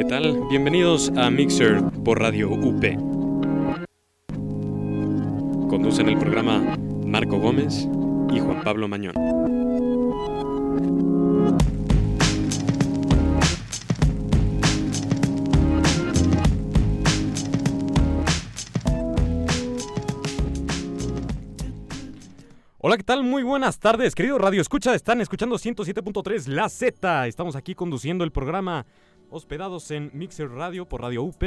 ¿Qué tal? Bienvenidos a Mixer por Radio UP. Conducen el programa Marco Gómez y Juan Pablo Mañón. Hola, ¿qué tal? Muy buenas tardes, querido Radio Escucha. Están escuchando 107.3 La Z. Estamos aquí conduciendo el programa hospedados en Mixer Radio por Radio UP.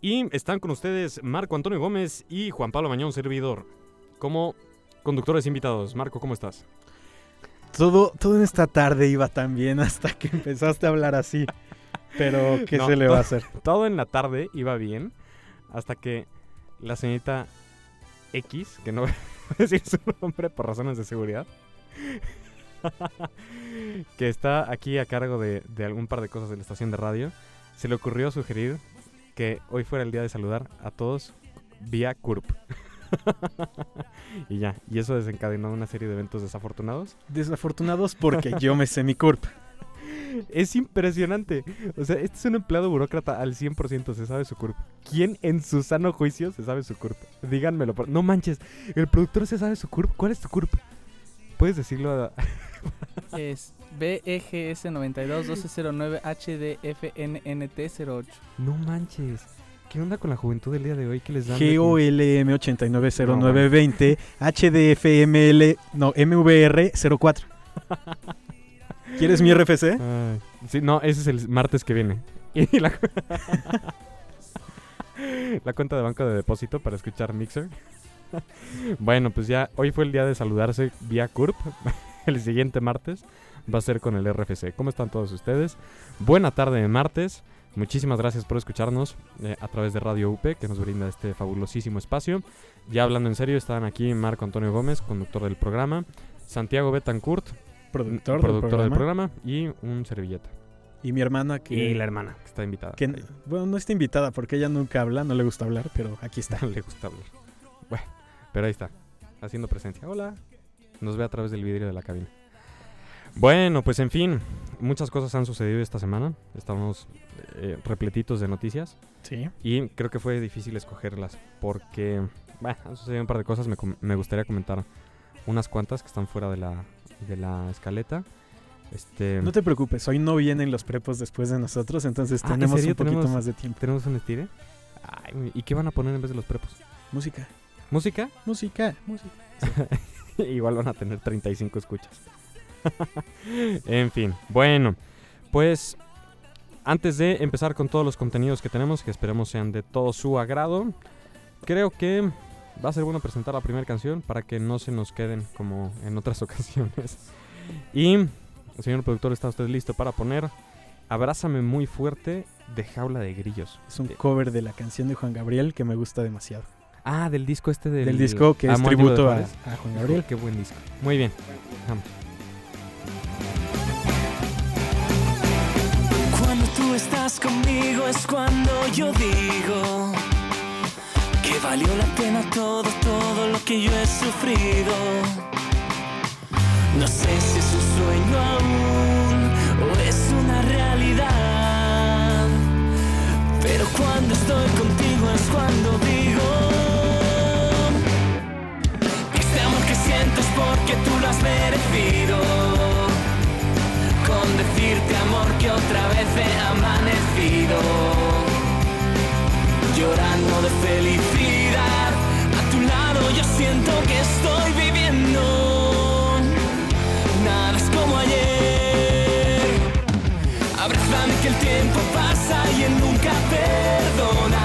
Y están con ustedes Marco Antonio Gómez y Juan Pablo Mañón, servidor, como conductores invitados. Marco, ¿cómo estás? Todo, todo en esta tarde iba tan bien hasta que empezaste a hablar así. Pero, ¿qué No, se le va a hacer? Todo en la tarde iba bien hasta que la señorita X, que no voy a decir su nombre por razones de seguridad, que está aquí a cargo de, de algún par de cosas de la estación de radio, se le ocurrió sugerir que hoy fuera el día de saludar a todos vía CURP. y ya, y eso desencadenó una serie de eventos desafortunados. Desafortunados porque yo me sé mi curp. Es impresionante. O sea, este es un empleado burócrata al 100%, se sabe su CURP. ¿Quién en su sano juicio se sabe su CURP? Díganmelo. por- No manches, el productor se sabe su CURP. ¿Cuál es tu CURP? ¿Puedes decirlo a... Es BEGS 921209 HDFNNT08. No manches. ¿Qué onda con la juventud del día de hoy? ¿Qué les dan? GOLM890920 HDFML, no, MVR04. ¿Quieres mi RFC? Ay, sí, no, ese es el martes que viene. Y la, la cuenta de banco de depósito para escuchar Mixer. bueno, pues ya hoy fue el día de saludarse vía CURP. el siguiente martes va a ser con el RFC. ¿Cómo están todos ustedes? Buena tarde de martes. Muchísimas gracias por escucharnos eh, a través de Radio UP, que nos brinda este fabulosísimo espacio. Ya hablando en serio, están aquí Marco Antonio Gómez, conductor del programa, Santiago Betancourt, Productor, productor del del programa. programa, y un servilleta. Y mi hermana que... Y la hermana, que está invitada. que- bueno, no está invitada porque ella nunca habla, no le gusta hablar, pero aquí está. No le gusta hablar. Bueno, pero ahí está, haciendo presencia. Hola. Nos ve a través del vidrio de la cabina. Bueno, pues en fin, muchas cosas han sucedido esta semana. Estamos eh, repletitos de noticias. Sí. Y creo que fue difícil escogerlas porque, bueno, han sucedido un par de cosas. Me, gustaría comentar unas cuantas que están fuera de la, de la escaleta. Este, No te preocupes, hoy no vienen los prepos después de nosotros, entonces Ah, ¿en tenemos serio? un poquito ¿Tenemos- más de tiempo. ¿Tenemos un estire? Ay, ¿Y qué van a poner en vez de los prepos? Música, ¿Música? música, música. Igual van a tener 35 escuchas. en fin, bueno, pues antes de empezar con todos los contenidos que tenemos, que esperemos sean de todo su agrado, creo que va a ser bueno presentar la primera canción para que no se nos queden como en otras ocasiones. Y, señor productor, ¿está usted listo para poner Abrázame muy fuerte de Jaula de Grillos? Es un cover de la canción de Juan Gabriel que me gusta demasiado. Ah, del disco este del, Del disco que es tributo a, a Juan Gabriel. Qué buen disco. Muy bien. Vamos. Cuando tú estás conmigo es cuando yo digo que valió la pena todo, todo lo que yo he sufrido. No sé si es un sueño aún o es una realidad. Pero cuando estoy contigo es cuando he amanecido. Llorando de felicidad. A tu lado yo siento que estoy viviendo. Nada es como ayer. Abrázame que el tiempo pasa y él nunca perdona.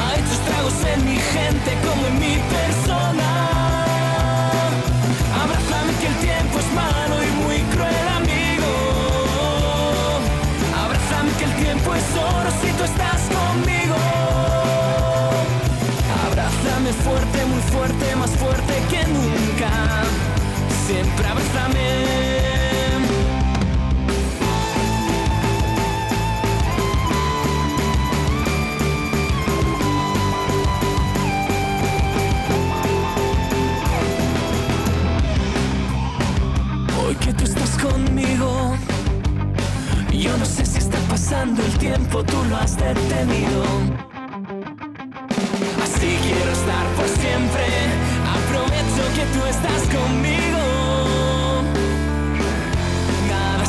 Ha hecho estragos en mi gente como en mi persona Siempre abrázame Hoy que tú estás conmigo Yo no sé si está pasando el tiempo, tú lo has detenido. Así quiero estar por siempre. Aprovecho que tú estás conmigo.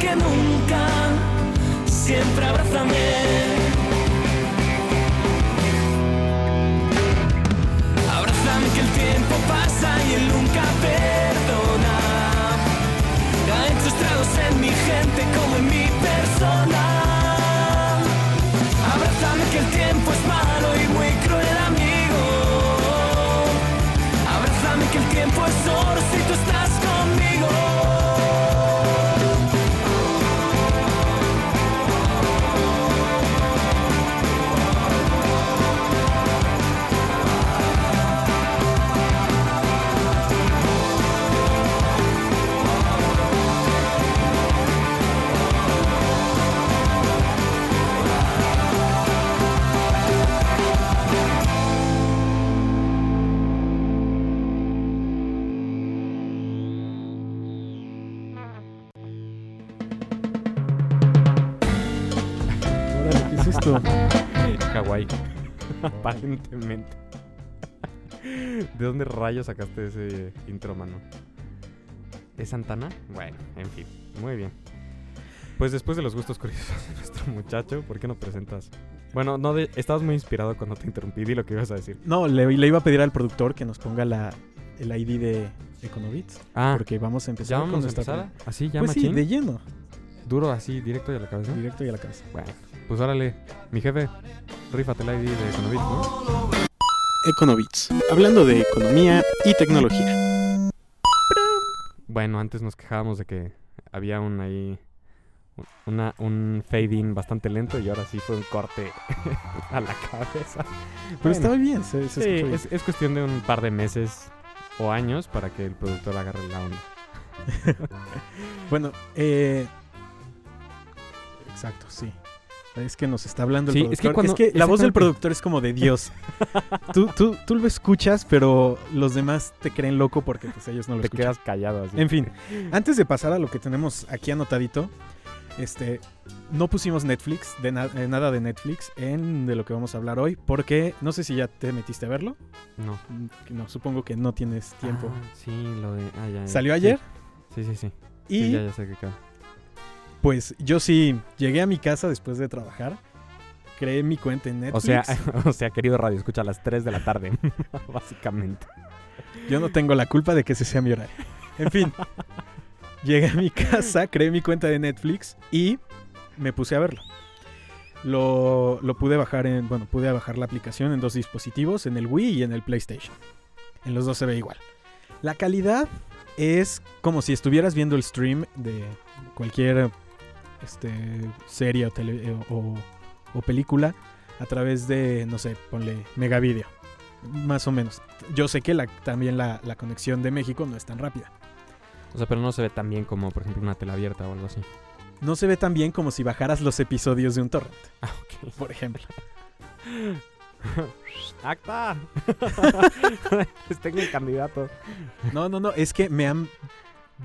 que nunca. Siempre abrázame. Abrázame que el tiempo pasa y él nunca perdona. Ha hecho estragos en mi gente como en Órale, ¿qué es esto? Hawái. Aparentemente. ¿De dónde rayos sacaste ese intro, mano? ¿Es Santana? Bueno, en fin. Muy bien. Pues después de los gustos curiosos de nuestro muchacho, ¿por qué no presentas? Bueno, no de- estabas muy inspirado cuando te interrumpí. Di lo que ibas a decir. No, le, le iba a pedir al productor que nos ponga la, el ID de Econovits. Ah, Porque vamos a empezar ¿ya con a nuestra? ¿Así, ya Pues sí, machín? de lleno. Duro, así, directo y a la cabeza. Directo y a la cabeza. Bueno, pues órale. Mi jefe, rífate el ID de Econovit, ¿no? Econovits. Hablando de economía y tecnología. Bueno, antes nos quejábamos de que había un ahí un- una, un fade in bastante lento y ahora sí fue un corte a la cabeza. Pero Bueno, estaba bien, se, se sí, escuchó bien. es, es cuestión de un par de meses o años para que el productor agarre la onda. Bueno, eh... Exacto, sí. Es que nos está hablando el Sí, productor. es que cuando- la voz del productor es como de Dios. tú, tú, tú lo escuchas, pero los demás te creen loco porque pues, ellos no lo Te escuchan. quedas callado así. En fin, antes de pasar a lo que tenemos aquí anotadito, este, no pusimos Netflix, de na- eh, nada de Netflix en de lo que vamos a hablar hoy, porque no sé si ya te metiste a verlo. No. Mm, No, supongo que no tienes tiempo. Ah, sí, lo de. ah, ya, ya. ¿Salió ayer? Sí, sí, sí. Y Sí, ya, ya sé que. Pues yo sí llegué a mi casa después de trabajar, creé mi cuenta en Netflix. O sea, o sea, querido radio, escucha a las 3 de la tarde, básicamente. Yo no tengo la culpa de que ese sea mi horario. En fin, llegué a mi casa, creé mi cuenta de Netflix y me puse a verlo. Lo, lo pude bajar en, bueno, pude bajar la aplicación en dos dispositivos, en el Wii y en el PlayStation. En los dos se ve igual. La calidad es como si estuvieras viendo el stream de cualquier este, serie o, tele- o, o película a través de, no sé, ponle Megavideo. Más o menos. Yo sé que la, también la, la conexión de México no es tan rápida. O sea, pero no se ve tan bien como, por ejemplo, una tela abierta o algo así. No se ve tan bien como si bajaras los episodios de un torrent, Ah, ok. por ejemplo. ¡Acta! Les tengo el candidato. No, no, no, es que me han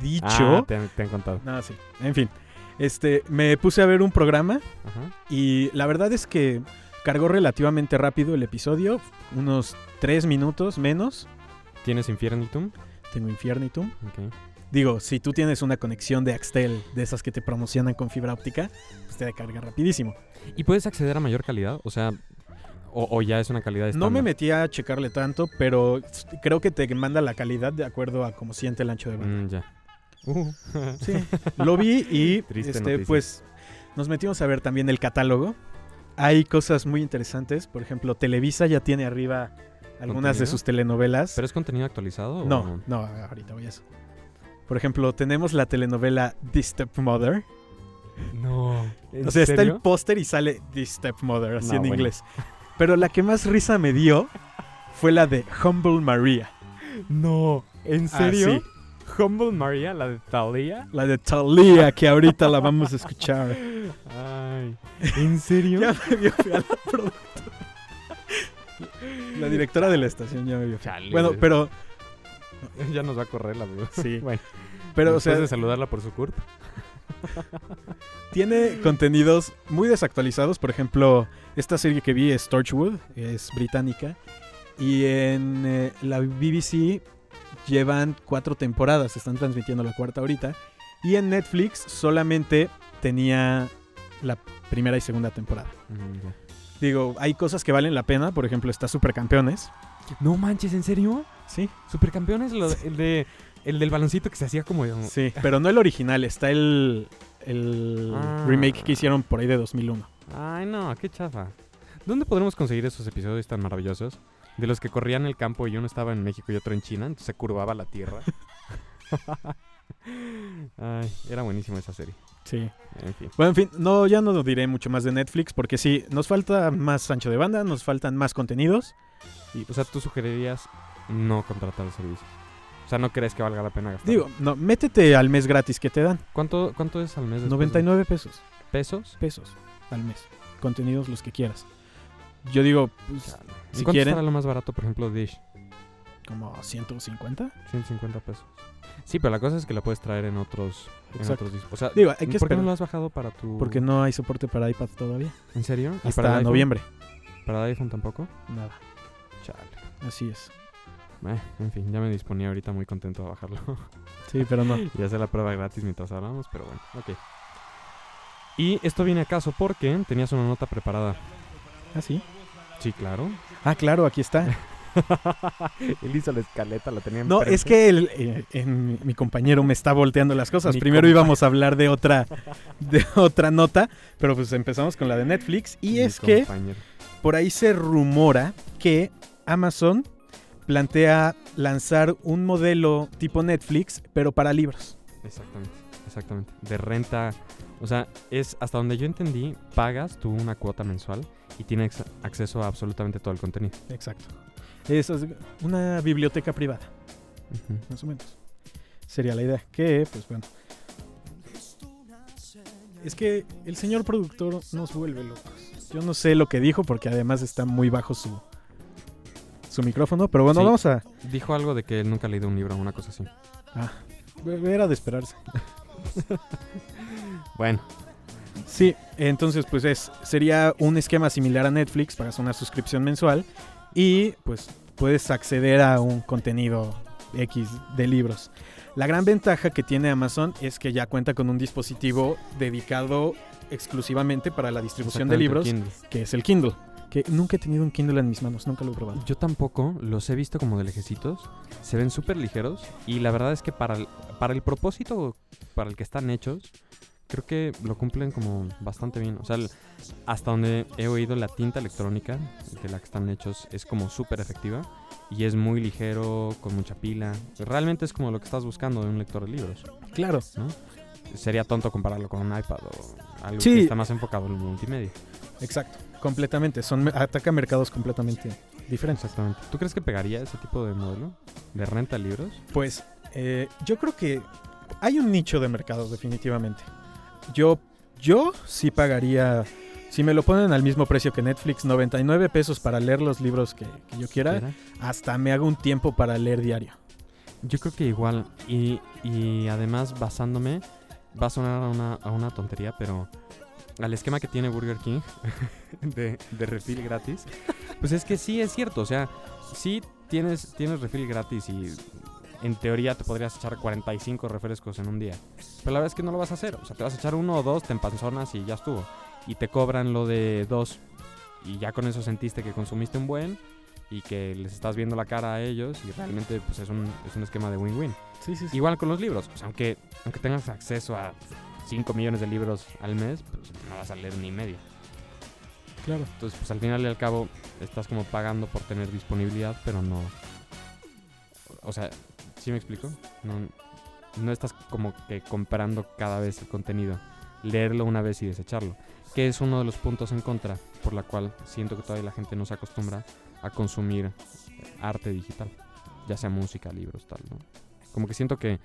dicho... Ah, te, han- te han contado. No, sí. En fin, este, me puse a ver un programa Ajá. y la verdad es que cargó relativamente rápido el episodio, unos tres minutos menos. ¿Tienes Infernitum? Tengo Infernitum. Ok. Digo, si tú tienes una conexión de Axtel, de esas que te promocionan con fibra óptica, pues te carga rapidísimo. ¿Y puedes acceder a mayor calidad? O sea, o, o ya es una calidad No me estándar? metí a checarle tanto, pero creo que te manda la calidad de acuerdo a cómo siente el ancho de banda. Mm, ya. Uh. Sí, lo vi y Triste este, noticia. pues nos metimos a ver también el catálogo. hay cosas muy interesantes. Por ejemplo, Televisa ya tiene arriba algunas de sus telenovelas. ¿Pero es contenido actualizado? o No, no, ahorita voy a eso. Por ejemplo, tenemos la telenovela The Stepmother. No. ¿En O sea, está el póster y sale The Stepmother, así No, en bueno. inglés. Pero la que más risa me dio fue la de Humble Maria. No. ¿En Ah, serio? sí, Humble Maria, la de Thalia. la de Talia, que ahorita la vamos a escuchar. Ay. ¿En serio? Ya me vio la productora. La directora de la estación ya me vio. Chale, Bueno, pero ya nos va a correr la duda. sí. Bueno, Pero, o sea, de saludarla por su CURP. tiene contenidos muy desactualizados. Por ejemplo, esta serie que vi es Torchwood, es británica. Y en eh, la BBC llevan cuatro temporadas, están transmitiendo la cuarta ahorita. Y en Netflix solamente tenía la primera y segunda temporada. Mm, Digo, hay cosas que valen la pena, por ejemplo, está Supercampeones. No manches, ¿en serio? Sí, Supercampeones, lo el, de, el del baloncito que se hacía como... sí, pero no el original, está el, el Ah. remake que hicieron por ahí de 2001. Ay, no, qué chafa. ¿Dónde podremos conseguir esos episodios tan maravillosos? De los que corrían el campo y uno estaba en México y otro en China, entonces se curvaba la tierra. Ay, era buenísima esa serie. Sí. En fin. Bueno, en fin, no, ya no diré mucho más de Netflix porque sí, nos falta más ancho de banda, nos faltan más contenidos. O sea, tú sugerirías no contratar el servicio. O sea, no crees que valga la pena gastar. Digo, no, métete al mes gratis que te dan. ¿cuánto, ¿cuánto es al mes? después de- 99 pesos. pesos. Pesos al mes. Contenidos los que quieras. Yo digo, pues, si ¿Y cuánto quieren, estará lo más barato, por ejemplo, Dish? como 150. 150 pesos. Sí, pero la cosa es que la puedes traer en otros, en Exacto. otros discos. O sea, Digo, hay que ¿por qué esperar. no lo has bajado para tu...? Porque no hay soporte para iPad todavía. ¿En serio? ¿Y para el Hasta iPhone? noviembre. ¿Para el iPhone tampoco? Nada. Chale. Así es. Eh, en fin, ya me disponía ahorita muy contento de bajarlo. Sí, pero no. y hacer la prueba gratis mientras hablamos, pero bueno, ok. Y esto viene a caso porque tenías una nota preparada. ¿Ah, sí? Claro. Ah, claro, aquí está. Él hizo la escaleta, la tenía No, es que el, eh, mi compañero me está volteando las cosas. Mi Primero compa- íbamos a hablar de otra, de otra nota, pero pues empezamos con la de Netflix. Y es que por ahí se rumora que Amazon plantea lanzar un modelo tipo Netflix, pero para libros. Exactamente, exactamente. De renta. O sea, es hasta donde yo entendí, pagas tú una cuota mensual y tienes acceso a absolutamente todo el contenido. Exacto. Es una biblioteca privada, más o menos. Sería la idea. Que, pues bueno. Es que el señor productor nos vuelve locos. Yo no sé lo que dijo porque además está muy bajo su, su micrófono. Pero bueno, Sí. vamos a... Dijo algo de que él nunca ha leído un libro o una cosa así. Era de esperarse. Bueno, Sí, entonces pues es sería un esquema similar a Netflix, pagas una suscripción mensual y pues puedes acceder a un contenido X de libros. La gran ventaja que tiene Amazon es que ya cuenta con un dispositivo dedicado exclusivamente para la distribución de libros, Kindle. que es el Kindle. Que nunca he tenido un Kindle en mis manos, nunca lo he probado. Yo tampoco, los he visto como de lejecitos. Se ven súper ligeros y la verdad es que para el, para el propósito para el que están hechos, creo que lo cumplen como bastante bien. O sea, hasta donde he oído la tinta electrónica de la que están hechos es como súper efectiva y es muy ligero, con mucha pila. Realmente es como lo que estás buscando de un lector de libros, Claro. ¿no? Sería tonto compararlo con un iPad o algo Sí. que está más enfocado en el multimedia. Exacto, completamente. Son ataca mercados completamente diferentes. Exactamente. ¿Tú crees que pegaría ese tipo de modelo de renta de libros? Pues eh, yo creo que hay un nicho de mercado definitivamente. Yo, yo sí pagaría, si me lo ponen al mismo precio que Netflix, 99 pesos para leer los libros que, que yo quiera, ¿Quiera? hasta me hago un tiempo para leer diario. Yo creo que igual. Y, y además basándome, va a sonar a una, a una tontería, pero al esquema que tiene Burger King de, de refil gratis, pues es que sí es cierto. O sea, sí tienes, tienes refil gratis y en teoría te podrías echar 45 refrescos en un día. Pero la verdad es que no lo vas a hacer. O sea, te vas a echar uno o dos, te empanzonas y ya estuvo. Y te cobran lo de dos. Y ya con eso sentiste que consumiste un buen y que les estás viendo la cara a ellos y realmente pues es un, es un esquema de win-win. Sí, sí, Igual con los libros, o sea, aunque, aunque tengas acceso a 5 millones de libros al mes, pues no vas a leer ni medio. Claro. Entonces, pues al final y al cabo, estás como pagando por tener disponibilidad, pero no. O sea, ¿sí me explico? No, no estás como que comprando cada vez el contenido. Leerlo una vez y desecharlo. Que es uno de los puntos en contra, por la cual siento que todavía la gente no se acostumbra a consumir arte digital. Ya sea música, libros, tal. Como que siento que,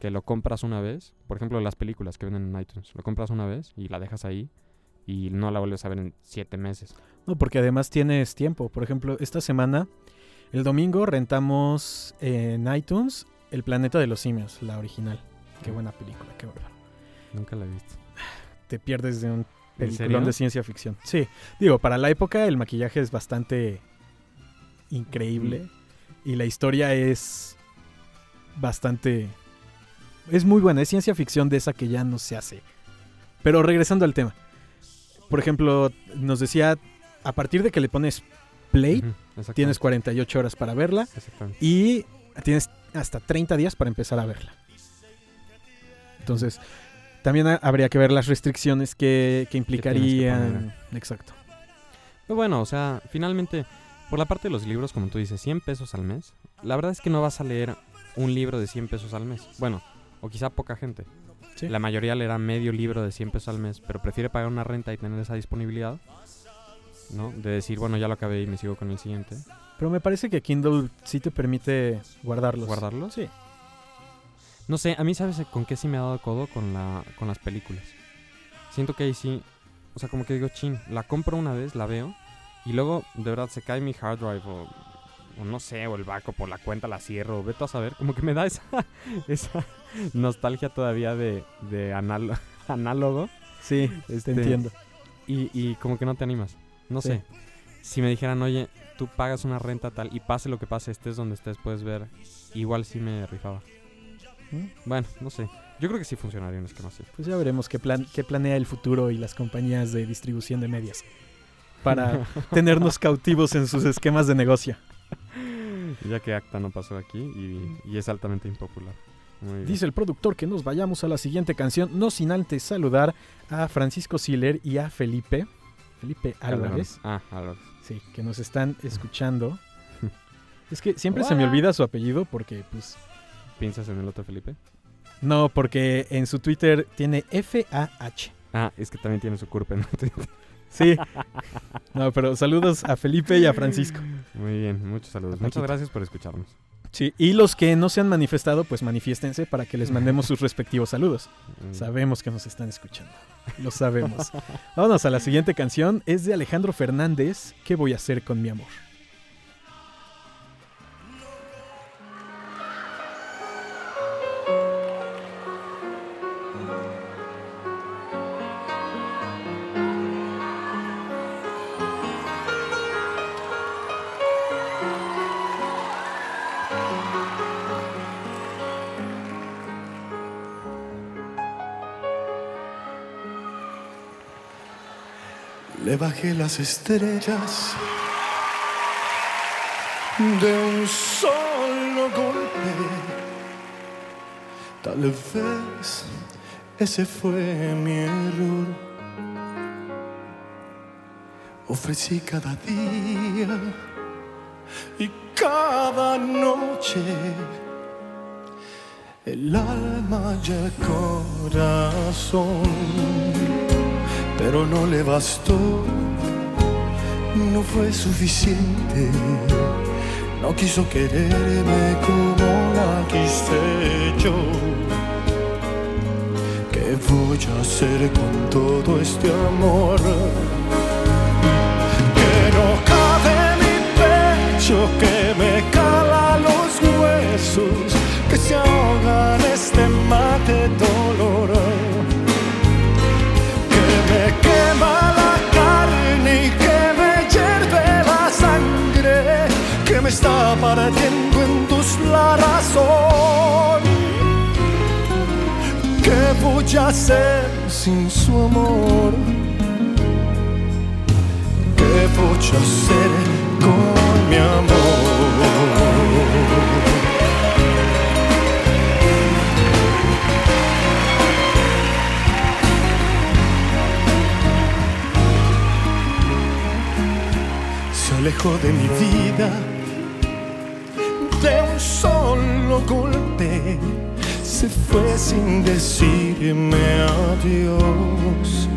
que lo compras una vez. Por ejemplo, las películas que venden en iTunes. Lo compras una vez y la dejas ahí. Y no la vuelves a ver en siete meses. No, porque además tienes tiempo. Por ejemplo, esta semana, el domingo, rentamos en iTunes El Planeta de los Simios, la original. Qué buena película, qué bárbaro. Nunca la he visto. Te pierdes de un ¿En peliculón de ciencia ficción. Sí, digo, para la época el maquillaje es bastante increíble y la historia es bastante... Es muy buena, es ciencia ficción de esa que ya no se hace. Pero regresando al tema. Por ejemplo, nos decía, a partir de que le pones play, tienes 48 horas para verla y tienes hasta 30 días para empezar a verla. Entonces, también ha- habría que ver las restricciones que, que implicarían. Exacto. Pero bueno, o sea, finalmente, por la parte de los libros, como tú dices, 100 pesos al mes. La verdad es que no vas a leer un libro de 100 pesos al mes. Bueno, o quizá poca gente. Sí. La mayoría leerá medio libro de 100 pesos al mes, pero prefiere pagar una renta y tener esa disponibilidad. ¿No? De decir, bueno, ya lo acabé y me sigo con el siguiente. Pero me parece que Kindle sí te permite guardarlos. ¿Guardarlos? Sí. No sé, a mí sabes con qué sí me ha dado codo con la con las películas. Siento que ahí sí, o sea, como que digo, chin, la compro una vez, la veo y luego de verdad se cae mi hard drive o, o no sé, o el backup o la cuenta la cierro, vete a saber, como que me da esa esa nostalgia todavía de de análogo Sí, este, te entiendo. y, y como que no te animas. No Sí. sé. Si me dijeran, oye, tú pagas una renta tal y pase lo que pase, estés donde estés, puedes ver, igual sí me rifaba. ¿Mm? Bueno, no sé. Yo creo que sí funcionaría un esquema así. Pues ya veremos qué, plan, qué planea el futuro y las compañías de distribución de medias para tenernos cautivos en sus esquemas de negocio. ya que Acta no pasó aquí y, y es altamente impopular. Muy bien. Dice el productor que nos vayamos a la siguiente canción, no sin antes saludar a Francisco Siller y a Felipe, Felipe. Álvarez, Ah, Álvarez. sí, que nos están escuchando. Es que siempre se me olvida su apellido porque, pues, ¿Piensas en el otro Felipe? no, porque en su Twitter tiene F-A-H. Ah, es que también tiene su curva en Twitter. Sí. No, pero saludos a Felipe y a Francisco. Muy bien, muchos saludos. Muchas gracias por escucharnos. Sí, y los que no se han manifestado, pues manifiéstense para que les mandemos sus respectivos saludos. Sabemos que nos están escuchando. Lo sabemos. Vámonos a la siguiente canción. Es de Alejandro Fernández. ¿Qué voy a hacer con mi amor? Bajé las estrellas de un solo golpe. Tal vez ese fue mi error. Ofrecí cada día y cada noche el alma y el corazón pero no le bastó, no fue suficiente. No quiso quererme como la quise yo. ¿Qué voy a hacer con todo este amor? Que no cabe en mi pecho, que me cala los huesos, que se ahoga en este mate dolor quema la carne y que me hierve la sangre, que me está partiendo en tus la razón. ¿Qué voy a hacer sin su amor? ¿Qué voy a hacer con mi amor? De mi vida de un solo golpe. Se fue sin decirme adiós.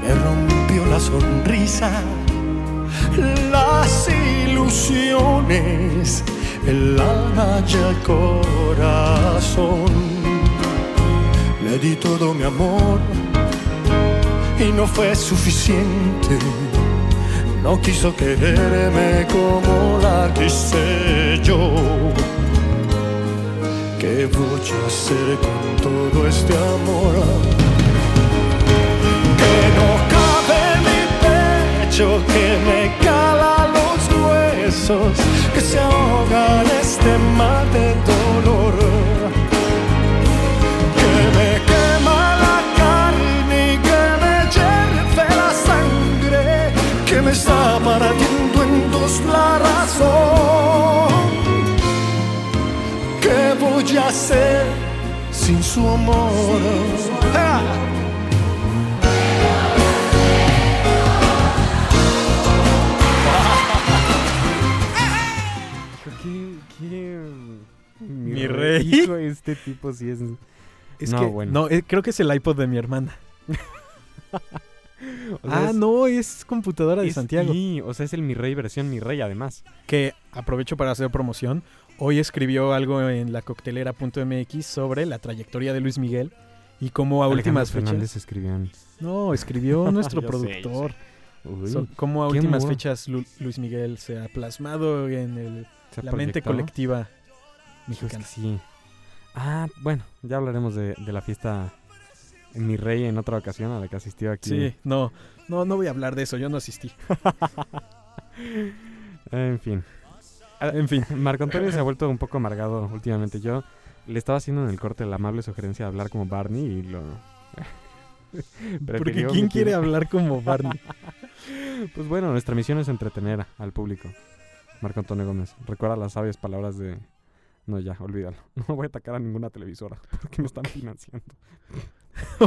Me rompió la sonrisa, las ilusiones, el alma y el corazón. Le di todo mi amor y no fue suficiente. No quiso quererme como la quise yo. ¿Qué voy a hacer con todo este amor? Que no cabe en mi pecho, que me cala los huesos, que se ahoga en este mar de. Me está partiendo en dos la razón. ¿Qué voy a hacer sin su amor? ¡Ja! ¿Qué, qué, Mi rey. Hijo, este tipo sí es... Es No, que, bueno. no, eh, creo que es el iPod de mi hermana. o sea, ah, es- no, es computadora de es- Santiago. sí, o sea, es el mi rey versión mi rey además. Que aprovecho para hacer promoción. Hoy escribió algo en la coctelera.mx sobre la trayectoria de Luis Miguel y cómo a Alejandro últimas Fernández fechas. escribió en- No, escribió nuestro sé, productor. Uy, So- cómo a últimas amor. fechas Lu- Luis Miguel se ha plasmado en el- la mente proyectado. colectiva Pues que mexicana. sí. Ah, bueno, ya hablaremos de, de la fiesta mi rey en otra ocasión a la que asistió aquí. Sí, no, no, no voy a hablar de eso, yo no asistí. En fin. En fin, Marco Antonio se ha vuelto un poco amargado últimamente. Yo le estaba haciendo en el corte la amable sugerencia de hablar como Barney y lo... porque ¿quién quiere hablar como Barney? Pues bueno, nuestra misión es entretener al público. Marco Antonio Gómez, recuerda las sabias palabras de... No, ya, olvídalo. No voy a atacar a ninguna televisora porque me están financiando.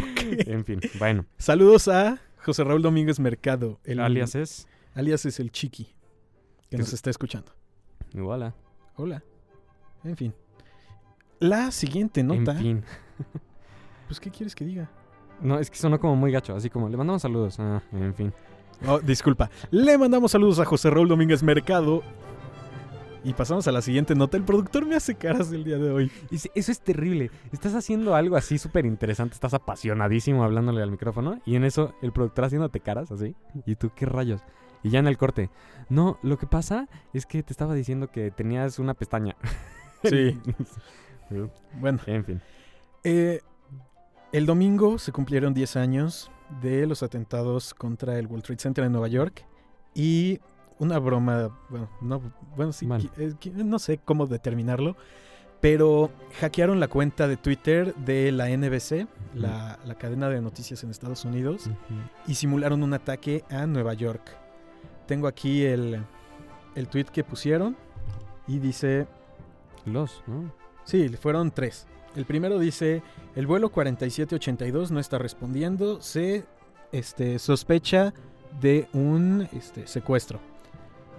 En fin, bueno. Saludos a José Raúl Domínguez Mercado. El alias es... alias es el Chiqui, que nos es- está escuchando. Hola. Hola. En fin. La siguiente nota. En fin. Pues, ¿qué quieres que diga? No, es que sonó como muy gacho, así como le mandamos saludos. Ah, en fin. Oh, disculpa. Le mandamos saludos a José Raúl Domínguez Mercado. Y pasamos a la siguiente nota. El productor me hace caras el día de hoy. Eso es terrible. Estás haciendo algo así súper interesante, estás apasionadísimo hablándole al micrófono y en eso el productor haciéndote caras así. ¿Y tú qué rayos? Y ya en el corte. No, lo que pasa es que te estaba diciendo que tenías una pestaña. Sí. Bueno, en fin. eh, el domingo se cumplieron 10 años de los atentados contra el World Trade Center en Nueva York. Y una broma, bueno, no, bueno sí, eh, no sé cómo determinarlo. Pero hackearon la cuenta de Twitter de la NBC, la, la cadena de noticias en Estados Unidos. y simularon un ataque a Nueva York. Tengo aquí el, el tweet que pusieron y dice, Los, ¿no? sí, fueron tres. El primero dice, el vuelo 4782 no está respondiendo, se este, sospecha de un este, secuestro.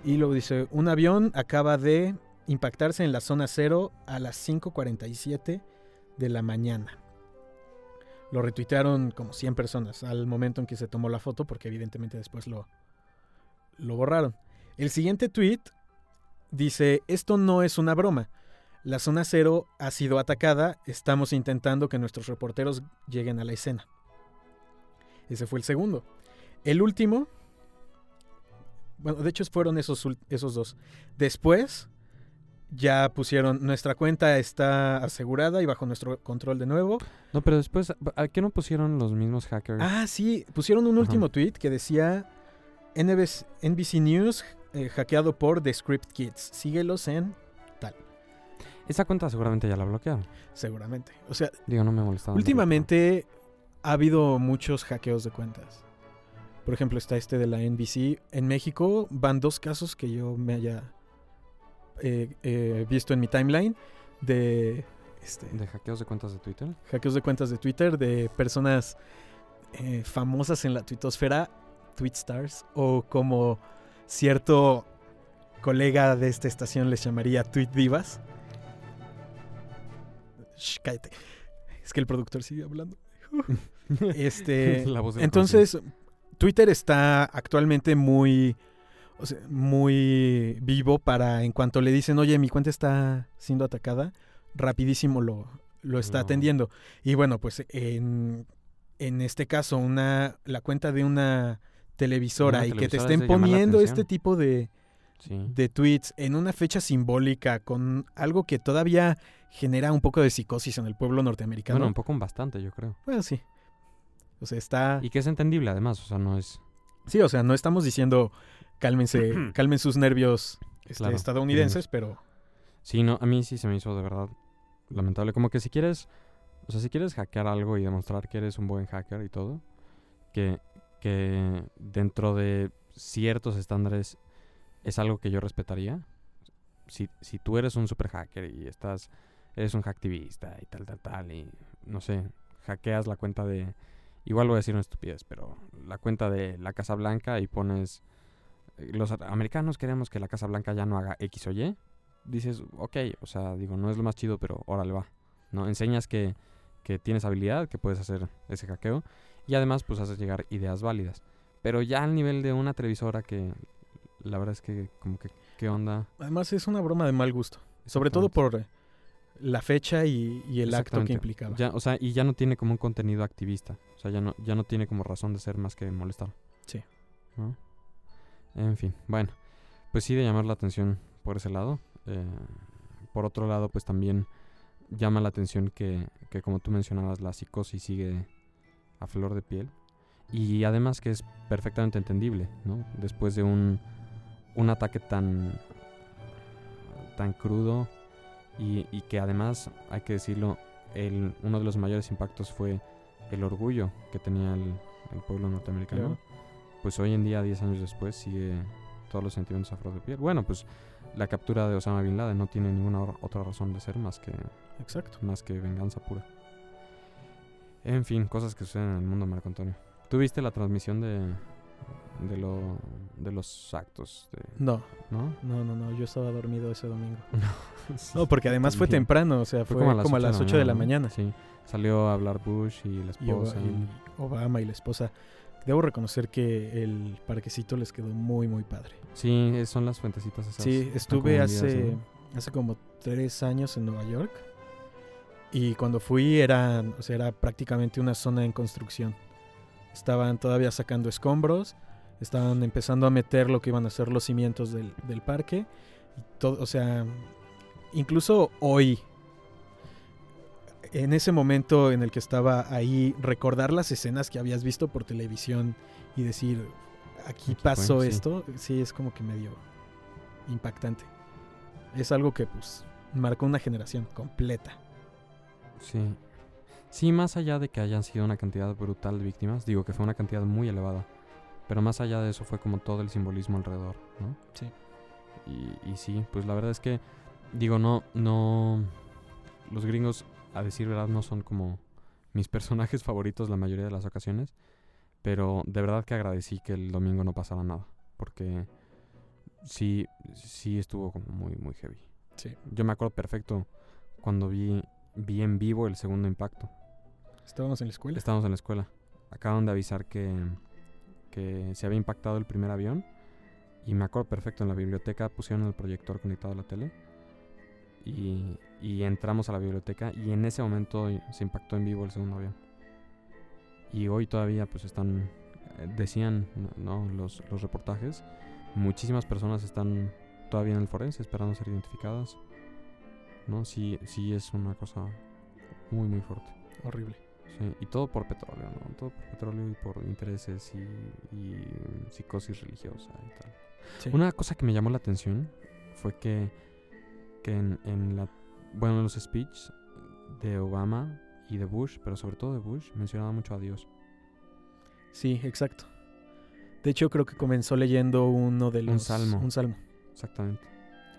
Y luego dice, un avión acaba de impactarse en la zona cero a las 5.47 de la mañana. Lo retuitearon como 100 personas al momento en que se tomó la foto, porque evidentemente después lo, lo borraron. El siguiente tweet dice, esto no es una broma. La zona cero ha sido atacada, estamos intentando que nuestros reporteros lleguen a la escena. Ese fue el segundo. El último, bueno, de hecho fueron esos, esos dos. Después ya pusieron, nuestra cuenta está asegurada y bajo nuestro control de nuevo. No, pero después, ¿a qué no pusieron los mismos hackers? Ah, sí, pusieron un Ajá. último tweet que decía NBC, NBC News eh, hackeado por The Script Kids. Síguelos en Esa cuenta seguramente ya la bloquearon. seguramente. O sea, Digo, no me molestaba. últimamente ha habido muchos hackeos de cuentas. Por ejemplo, está este de la NBC. En México van dos casos que yo me haya eh, eh, visto en mi timeline de este, ¿De hackeos de cuentas de Twitter? hackeos de cuentas de Twitter de personas eh, famosas en la tuitosfera, tweetstars, o como cierto colega de esta estación les llamaría tweet divas. Shh, cállate. Es que el productor sigue hablando. Este, La voz del entonces, Twitter está actualmente muy, o sea, muy vivo para en cuanto le dicen, oye, mi cuenta está siendo atacada, rapidísimo lo, lo está No. atendiendo. Y bueno, pues en, en este caso, una, la cuenta de una televisora Una y que te estén poniendo este tipo de, Sí. de tweets en una fecha simbólica con algo que todavía genera un poco de psicosis en el pueblo norteamericano. Bueno, un poco un bastante, yo creo. Bueno, sí. O sea, está... Y que es entendible, además. O sea, no es. Sí, o sea, no estamos diciendo cálmense, calmen sus nervios este, Claro, estadounidenses, pero Sí, no, a mí sí se me hizo de verdad lamentable. Como que si quieres, o sea, si quieres hackear algo y demostrar que eres un buen hacker y todo, que, que dentro de ciertos estándares es algo que yo respetaría. Si, si tú eres un super hacker y estás, eres un hacktivista y tal, tal, tal, y no sé, hackeas la cuenta de, igual voy a decir una estupidez, pero la cuenta de la Casa Blanca y pones, eh, los americanos queremos que la Casa Blanca ya no haga X o Y, dices, ok, o sea, digo, no es lo más chido, pero órale va. ¿No? Enseñas que, que tienes habilidad, que puedes hacer ese hackeo y además pues haces llegar ideas válidas. Pero ya al nivel de una televisora que la verdad es que como que, ¿qué onda? además es una broma de mal gusto. Sobre todo por la fecha y, y el acto que implicaba. Ya, o sea, y ya no tiene como un contenido activista. O sea, ya no, ya no tiene como razón de ser más que molestar. Sí. ¿No? En fin, bueno. Pues sí de llamar la atención por ese lado. Eh, por otro lado, pues también llama la atención que, que como tú mencionabas, la psicosis sigue a flor de piel. Y además que es perfectamente entendible, ¿no? Después de un, un ataque tan, tan crudo y, y que además, hay que decirlo, el, uno de los mayores impactos fue el orgullo que tenía el, el pueblo norteamericano. Claro. Pues hoy en día, 10 años después, sigue todos los sentimientos a flor de piel. Bueno, pues la captura de Osama Bin Laden no tiene ninguna otra razón de ser más que, Exacto. más que venganza pura. En fin, cosas que suceden en el mundo, Marco Antonio. ¿Tú viste la transmisión de, de, lo, de los actos? De, No, ¿No? no, no, no. Yo estaba dormido ese domingo. Sí. No, porque además fue temprano, o sea, fue, como a las 8 de la mañana. Sí. Salió a hablar Bush y la esposa. y Obama y la esposa. Debo reconocer que el parquecito les quedó muy, muy padre. Sí, son las fuentecitas esas. Sí, estuve hace, hace como tres años en Nueva York. Y cuando fui era, o sea, era prácticamente una zona en construcción. Estaban todavía sacando escombros. Estaban empezando a meter lo que iban a ser los cimientos del, del parque. Y todo, o sea, incluso hoy, en ese momento en el que estaba ahí, recordar las escenas que habías visto por televisión y decir, aquí Aquí fue, pasó sí. esto, sí es como que medio impactante. Es algo que pues marcó una generación completa. Sí. Sí, más allá de que hayan sido una cantidad brutal de víctimas, digo que fue una cantidad muy elevada. Pero más allá de eso fue como todo el simbolismo alrededor, ¿no? Sí. Y, y sí, pues la verdad es que, digo, no, no. Los gringos, a decir verdad, no son como mis personajes favoritos la mayoría de las ocasiones. Pero de verdad que agradecí que el domingo no pasara nada. Porque sí, sí estuvo como muy, muy heavy. Sí. Yo me acuerdo perfecto cuando vi, vi en vivo el segundo impacto. Estábamos en la escuela. Estábamos en la escuela. Acaban de avisar que, que se había impactado el primer avión. Y me acuerdo perfecto, en la biblioteca pusieron el proyector conectado a la tele. Y, y entramos a la biblioteca y en ese momento se impactó en vivo el segundo avión. Y hoy todavía pues están, eh, decían ¿no? los, los reportajes, muchísimas personas están todavía en el forense esperando ser identificadas. ¿No? Sí, sí es una cosa muy muy fuerte. Horrible. Sí, y todo por petróleo, ¿no? Todo por petróleo y por intereses y, y, mm, psicosis religiosa y tal. Sí. Una cosa que me llamó la atención fue que, que en, en la, bueno, en los speeches de Obama y de Bush, pero sobre todo de Bush, mencionaba mucho a Dios. Sí, exacto. De hecho, creo que comenzó leyendo uno de los... Un salmo. Un salmo. Exactamente.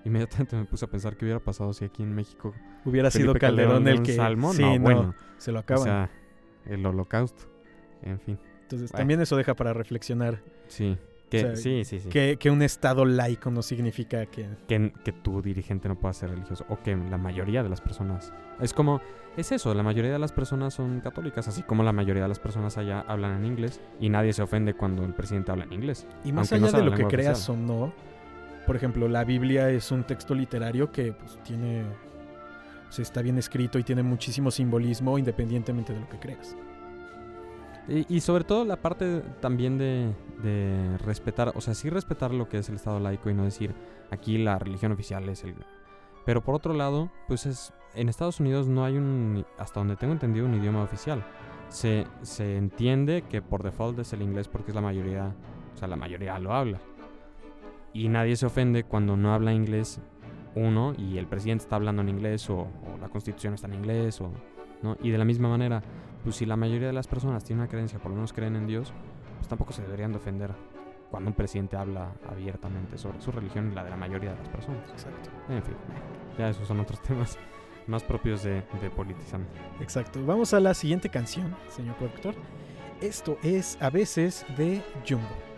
Inmediatamente me puse a pensar qué hubiera pasado si aquí en México Hubiera sido Felipe Calderón, lee el que... salmo. Sí, no, no, bueno, se lo o acaban. sea, el holocausto. En fin, Entonces, bueno. también eso deja para reflexionar. sí. Que, O sea, sí, sí, sí. Que, que un estado laico no significa que... que, que tu dirigente no pueda ser religioso o que la mayoría de las personas es como es eso la mayoría de las personas son católicas así como la mayoría de las personas allá hablan en inglés y nadie se ofende cuando el presidente habla en inglés Y más no allá sea de lo que creas o no, por ejemplo, la Biblia es un texto literario que pues, tiene... Está bien escrito y tiene muchísimo simbolismo independientemente de lo que creas. y, y sobre todo la parte también de, de respetar o sea sí respetar lo que es el estado laico y no decir aquí la religión oficial es el pero por otro lado pues es en Estados Unidos no hay un hasta donde tengo entendido un idioma oficial se, se entiende que por default es el inglés porque es la mayoría, o sea, la mayoría lo habla. Y nadie se ofende cuando no habla inglés uno y el presidente está hablando en inglés o, o la constitución está en inglés o ¿no? Y de la misma manera, pues si la mayoría de las personas tienen una creencia, por lo menos creen en Dios, pues tampoco se deberían de ofender cuando un presidente habla abiertamente sobre su religión y la de la mayoría de las personas. Exacto. En fin, ya esos son otros temas más propios de, de politizando. Exacto. Vamos a la siguiente canción, señor productor. Esto es a veces de Jumbo.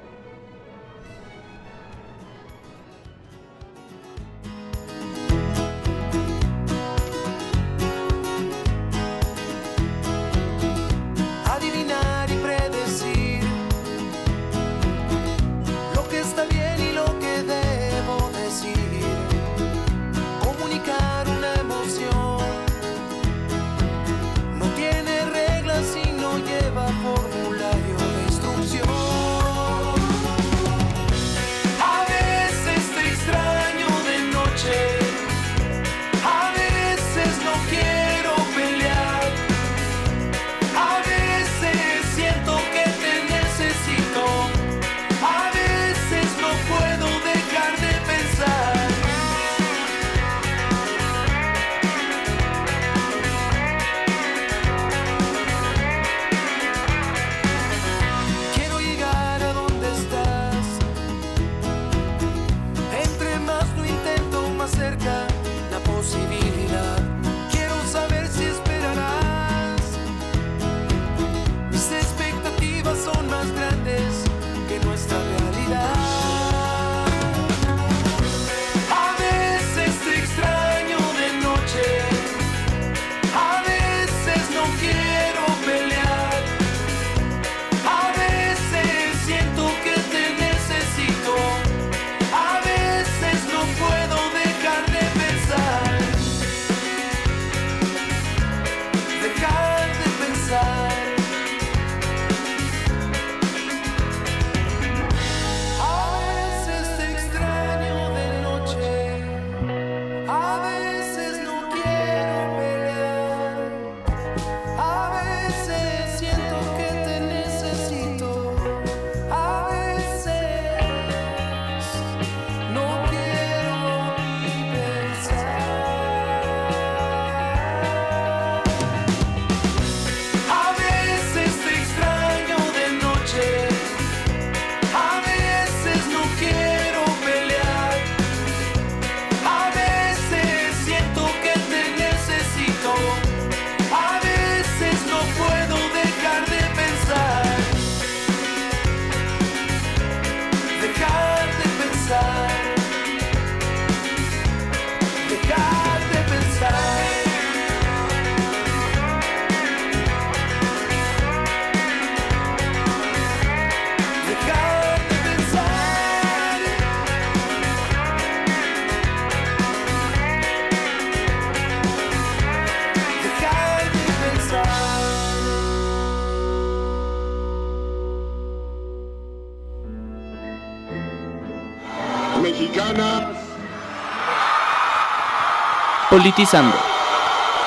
Politizando.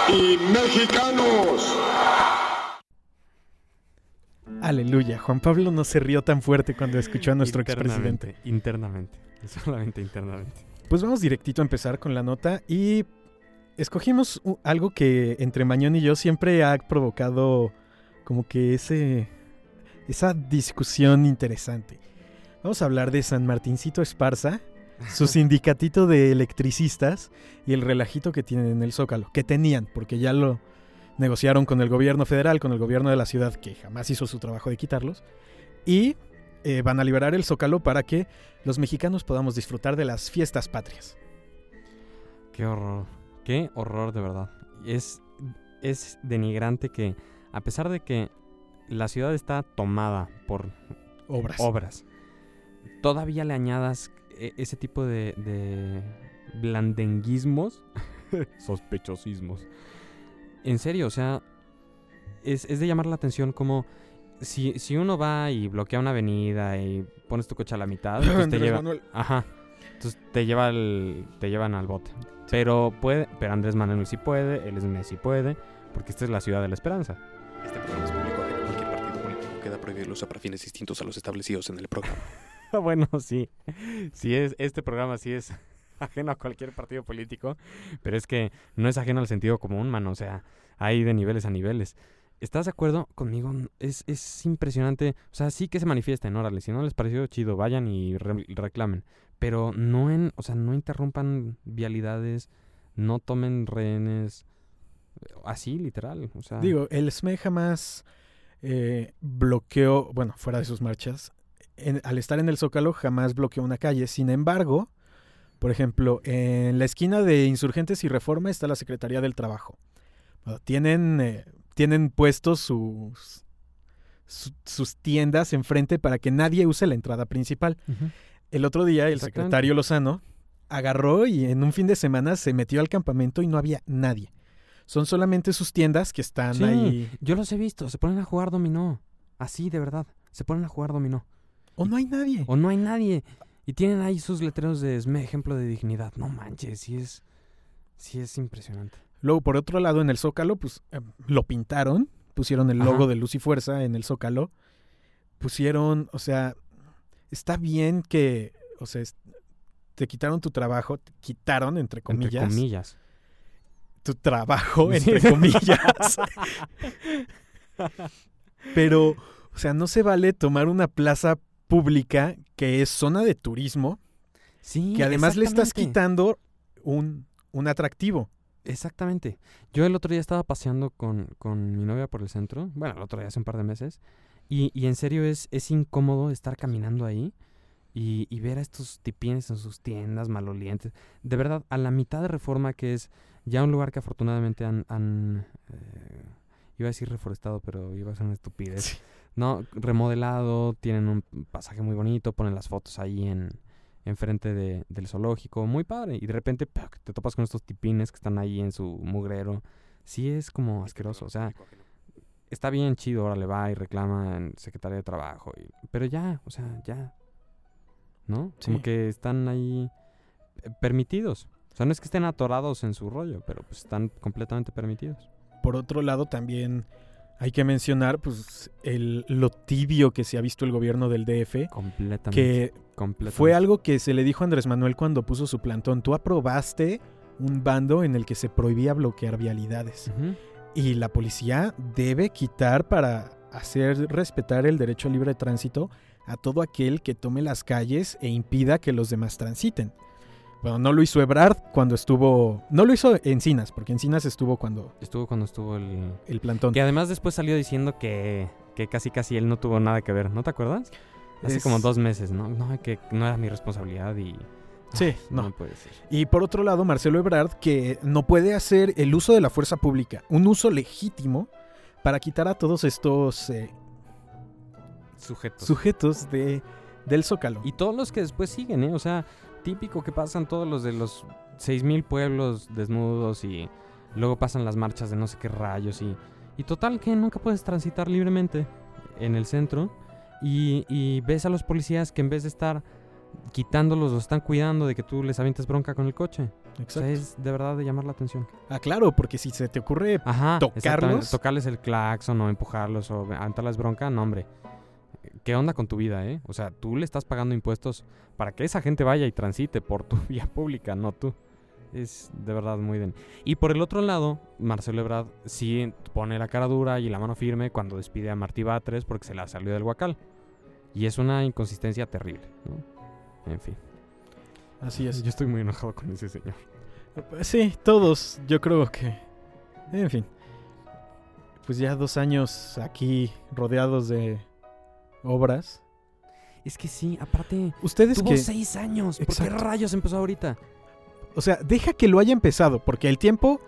y mexicanos. Aleluya. Juan Pablo no se rió tan fuerte cuando escuchó a nuestro expresidente. Internamente, internamente, solamente internamente. Pues vamos directito a empezar con la nota y escogimos algo que entre Mañón y yo siempre ha provocado como que ese esa discusión interesante. Vamos a hablar de San Martincito Esparza, su sindicatito de electricistas y el relajito que tienen en el Zócalo, que tenían, porque ya lo negociaron con el gobierno federal, con el gobierno de la ciudad, que jamás hizo su trabajo de quitarlos. Y eh, van a liberar el Zócalo para que los mexicanos podamos disfrutar de las fiestas patrias. Qué horror. Qué horror de verdad. Es, es denigrante que, a pesar de que la ciudad está tomada por Obras. obras, todavía le añadas ese tipo de, de blandenguismos, sospechosismos. En serio, o sea, es, es de llamar la atención como si, si uno va y bloquea una avenida y pones tu coche a la mitad, entonces te Andrés lleva, Manuel. Ajá. Entonces te lleva al- te llevan al bote. Pero puede, pero Andrés Manuel sí puede, él es Messi puede, porque esta es la ciudad de la esperanza. Este programa es público ajeno cualquier partido político. Queda prohibido el uso para fines distintos a los establecidos en el programa. bueno, sí. Sí es este programa sí es ajeno a cualquier partido político, pero es que no es ajeno al sentido común, mano, o sea, hay de niveles a niveles. ¿Estás de acuerdo conmigo? Es, es impresionante. O sea, sí que se manifiesten, órale. Si no les pareció chido, vayan y re- reclamen. Pero no en, o sea, no interrumpan vialidades, no tomen rehenes. Así, literal. Digo, el SME jamás eh, bloqueó, bueno, fuera de sus marchas, en- al estar en el Zócalo jamás bloqueó una calle. Sin embargo, por ejemplo, en la esquina de Insurgentes y Reforma está la Secretaría del Trabajo. Bueno, tienen, eh, tienen puestos sus, su- sus tiendas enfrente para que nadie use la entrada principal. El otro día el secretario Lozano agarró y en un fin de semana se metió al campamento y no había nadie. Son solamente sus tiendas que están Sí. ahí. Yo los he visto, se ponen a jugar dominó. Así, de verdad. Se ponen a jugar dominó. O no hay nadie. O no hay nadie. Y tienen ahí sus letreros de "Esme, ejemplo de dignidad. No manches, sí es. Sí es impresionante. Luego, por otro lado, en el Zócalo, pues eh, lo pintaron. Pusieron el Ajá. logo de Luz y Fuerza en el Zócalo. Pusieron, o sea, está bien que, o sea, te quitaron tu trabajo, te quitaron, entre comillas, Entre comillas. tu trabajo, entre comillas. Pero, o sea, no se vale tomar una plaza pública que es zona de turismo, Sí. que además le estás quitando un, un atractivo. Exactamente. Yo el otro día estaba paseando con, con mi novia por el centro. Bueno, el otro día hace un par de meses. Y, y en serio es, es incómodo estar caminando ahí y, y ver a estos tipines en sus tiendas malolientes. De verdad, a la mitad de reforma, que es ya un lugar que afortunadamente han. han, eh, iba a decir reforestado, pero iba a ser una estupidez. No, remodelado, tienen un pasaje muy bonito, ponen las fotos ahí en enfrente de, del zoológico, muy padre. Y de repente te topas con estos tipines que están ahí en su mugrero. Sí es como asqueroso, o sea, está bien chido, ahora le va y reclama en Secretaría de Trabajo. y- pero ya, o sea, ya. ¿No? Como que están ahí eh, permitidos. O sea, no es que estén atorados en su rollo, pero pues están completamente permitidos. Por otro lado, también hay que mencionar pues el, lo tibio que se ha visto el gobierno del DF, Completamente. que completamente. fue algo que se le dijo a Andrés Manuel cuando puso su plantón. Tú aprobaste un bando en el que se prohibía bloquear vialidades. Y la policía debe quitar para hacer respetar el derecho al libre tránsito a todo aquel que tome las calles e impida que los demás transiten. Bueno, no lo hizo Ebrard cuando estuvo... No lo hizo Encinas, porque Encinas estuvo cuando Estuvo cuando estuvo el... el plantón. Que además después salió diciendo que, que casi casi él no tuvo nada que ver, ¿no te acuerdas? Hace Es- como dos meses, ¿no? No, que no era mi responsabilidad y... Sí, No, no. puede ser. Y por otro lado, Marcelo Ebrard, que no puede hacer el uso de la fuerza pública, un uso legítimo para quitar a todos estos eh, Sujetos. sujetos de, del Zócalo. y todos los que después siguen, ¿eh? O sea, típico que pasan todos los de los 6.000 pueblos desnudos y luego pasan las marchas de no sé qué rayos y... Y total que nunca puedes transitar libremente en el centro y, y ves a los policías que en vez de estar quitándolos, los están cuidando de que tú les avientes bronca con el coche. O Exacto. sea, es de verdad de llamar la atención. Ah, claro, porque si se te ocurre Ajá. ¿Tocarlos? Tocarles el claxon o empujarlos o aventarles bronca, no, hombre. ¿Qué onda con tu vida, eh? O sea, tú le estás pagando impuestos para que esa gente vaya y transite por tu vía pública, no tú. Es de verdad muy den. Y por el otro lado, Marcelo Ebrard sí pone la cara dura y la mano firme cuando despide a Martí Batres porque se la salió del guacal. Y es una inconsistencia terrible, ¿no? En fin. Así es. Yo estoy muy enojado con ese señor. Sí, todos, yo creo que. En fin. Pues ya dos años aquí rodeados de obras. Es que sí, aparte, Ustedes tuvo que... seis años. ¿Por qué rayos empezó ahorita? O sea, deja que lo haya empezado, porque el tiempo...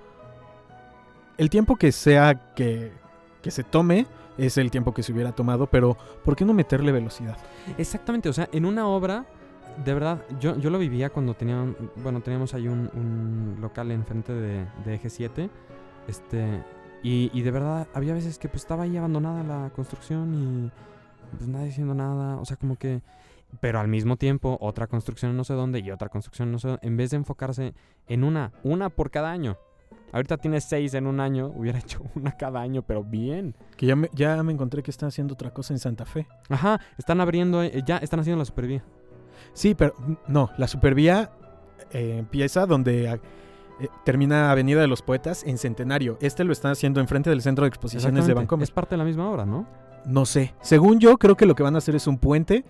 El tiempo que sea que, que se tome es el tiempo que se hubiera tomado, pero ¿por qué no meterle velocidad? Exactamente, o sea, en una obra, de verdad, yo, yo lo vivía cuando tenía, un- bueno, teníamos ahí un, un local enfrente de, de Eje 7, este, y, y de verdad había veces que pues estaba ahí abandonada la construcción y pues nadie haciendo nada, o sea, como que, pero al mismo tiempo otra construcción no sé dónde y otra construcción no sé dónde, en vez de enfocarse en una, una por cada año. Ahorita tiene seis en un año, hubiera hecho una cada año, pero bien. Que ya me, ya me encontré que están haciendo otra cosa en Santa Fe. Ajá, están abriendo, eh, ya están haciendo la supervía. Sí, pero no, la supervía eh, empieza donde eh, termina Avenida de los Poetas en Centenario. Este lo están haciendo enfrente del Centro de Exposiciones de Bancomer. Es parte de la misma obra, ¿no? No sé. Según yo, creo que lo que van a hacer es un puente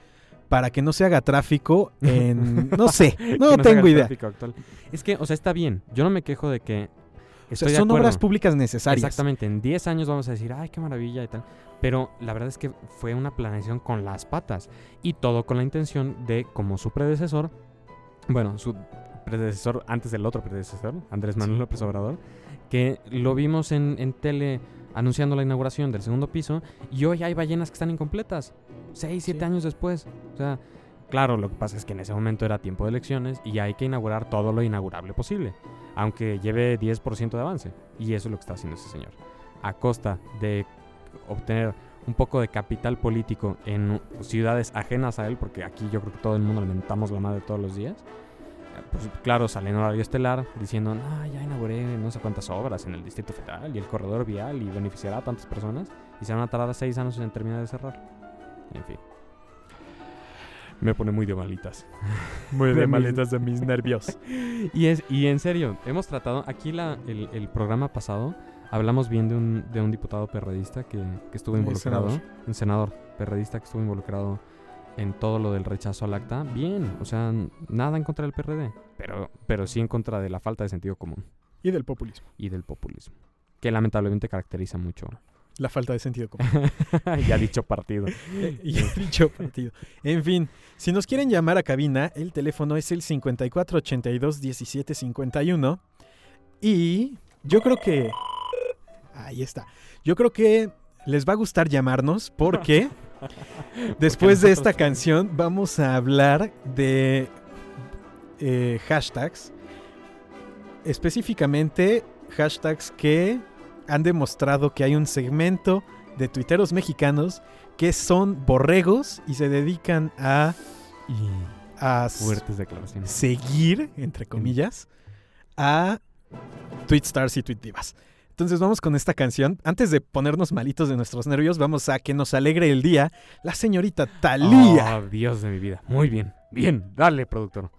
para que no se haga tráfico en... No sé, no tengo idea. Es que, o sea, está bien. Yo no me quejo de que. O sea, Estoy de son obras públicas necesarias. Exactamente. En 10 años vamos a decir, ay, qué maravilla y tal. Pero la verdad es que fue una planeación con las patas. Y todo con la intención de, como su predecesor, bueno, su predecesor antes del otro predecesor, Andrés Manuel López Obrador, que lo vimos en, en tele anunciando la inauguración del segundo piso y hoy hay ballenas que están incompletas. Seis, siete Sí. años después. O sea, claro, lo que pasa es que en ese momento era tiempo de elecciones y hay que inaugurar todo lo inaugurable posible, aunque lleve 10% de avance. Y eso es lo que está haciendo ese señor. A costa de obtener un poco de capital político en ciudades ajenas a él, porque aquí yo creo que todo el mundo le mentamos la madre todos los días. Pues claro, sale en horario estelar diciendo, no, ya inauguré no sé cuántas obras en el Distrito Federal y el corredor vial y beneficiará a tantas personas y se van a tardar seis años en terminar de cerrar. En fin. Me pone muy de malitas. Muy de maletas de mis nervios. Y, es, y en serio, hemos tratado, aquí la, el, el programa pasado, hablamos bien de un, de un diputado perredista que, que estuvo involucrado, senador. un senador perredista que estuvo involucrado en todo lo del rechazo al acta. Bien, o sea, nada en contra del PRD, pero, pero sí en contra de la falta de sentido común Y del populismo. y del populismo, que lamentablemente caracteriza mucho, La falta de sentido común. ya dicho partido. y he dicho partido. En fin, si nos quieren llamar a cabina, el teléfono es el 5482-1751. Y yo creo que... Ahí está. Yo creo que les va a gustar llamarnos porque después de esta canción vamos a hablar de eh, hashtags. Específicamente hashtags que han demostrado que hay un segmento de tuiteros mexicanos que son borregos y se dedican a, a fuertes declaraciones. seguir, entre comillas, a tweet stars y tweet divas. Entonces vamos con esta canción. Antes de ponernos malitos de nuestros nervios, vamos a que nos alegre el día la señorita Thalía. Oh, Dios de mi vida. Muy bien. Bien. Dale, productor.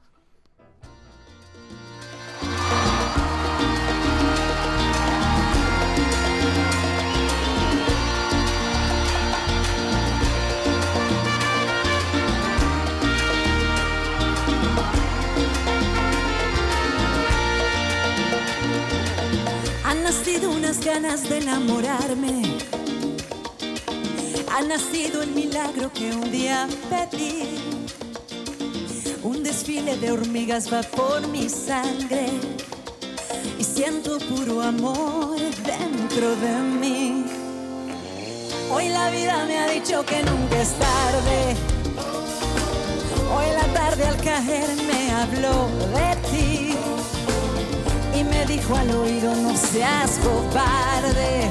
De enamorarme. Ha nacido el milagro que un día pedí. Un desfile de hormigas va por mi sangre. Y siento puro amor dentro de mí. Hoy la vida me ha dicho que nunca es tarde. Hoy la tarde al caer me habló de ti y me dijo al oído no seas cobarde.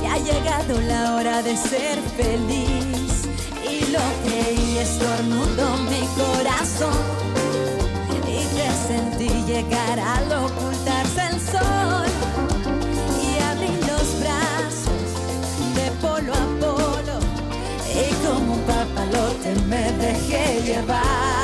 Que ha llegado la hora de ser feliz y lo creí estornudó mi corazón y te sentí llegar al ocultarse el sol y abrí los brazos de polo a polo y como un papalote me dejé llevar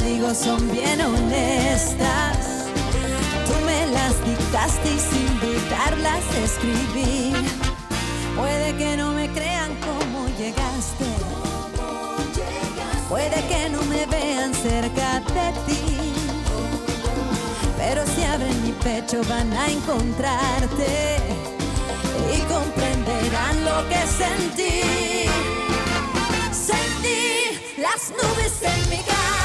digo son bien honestas. Tú me las dictaste y sin dudarlas escribí. Puede que no me crean cómo llegaste. Puede que no me vean cerca de ti. Pero si abren mi pecho van a encontrarte y comprenderán lo que sentí. Sentí las nubes en mi cara,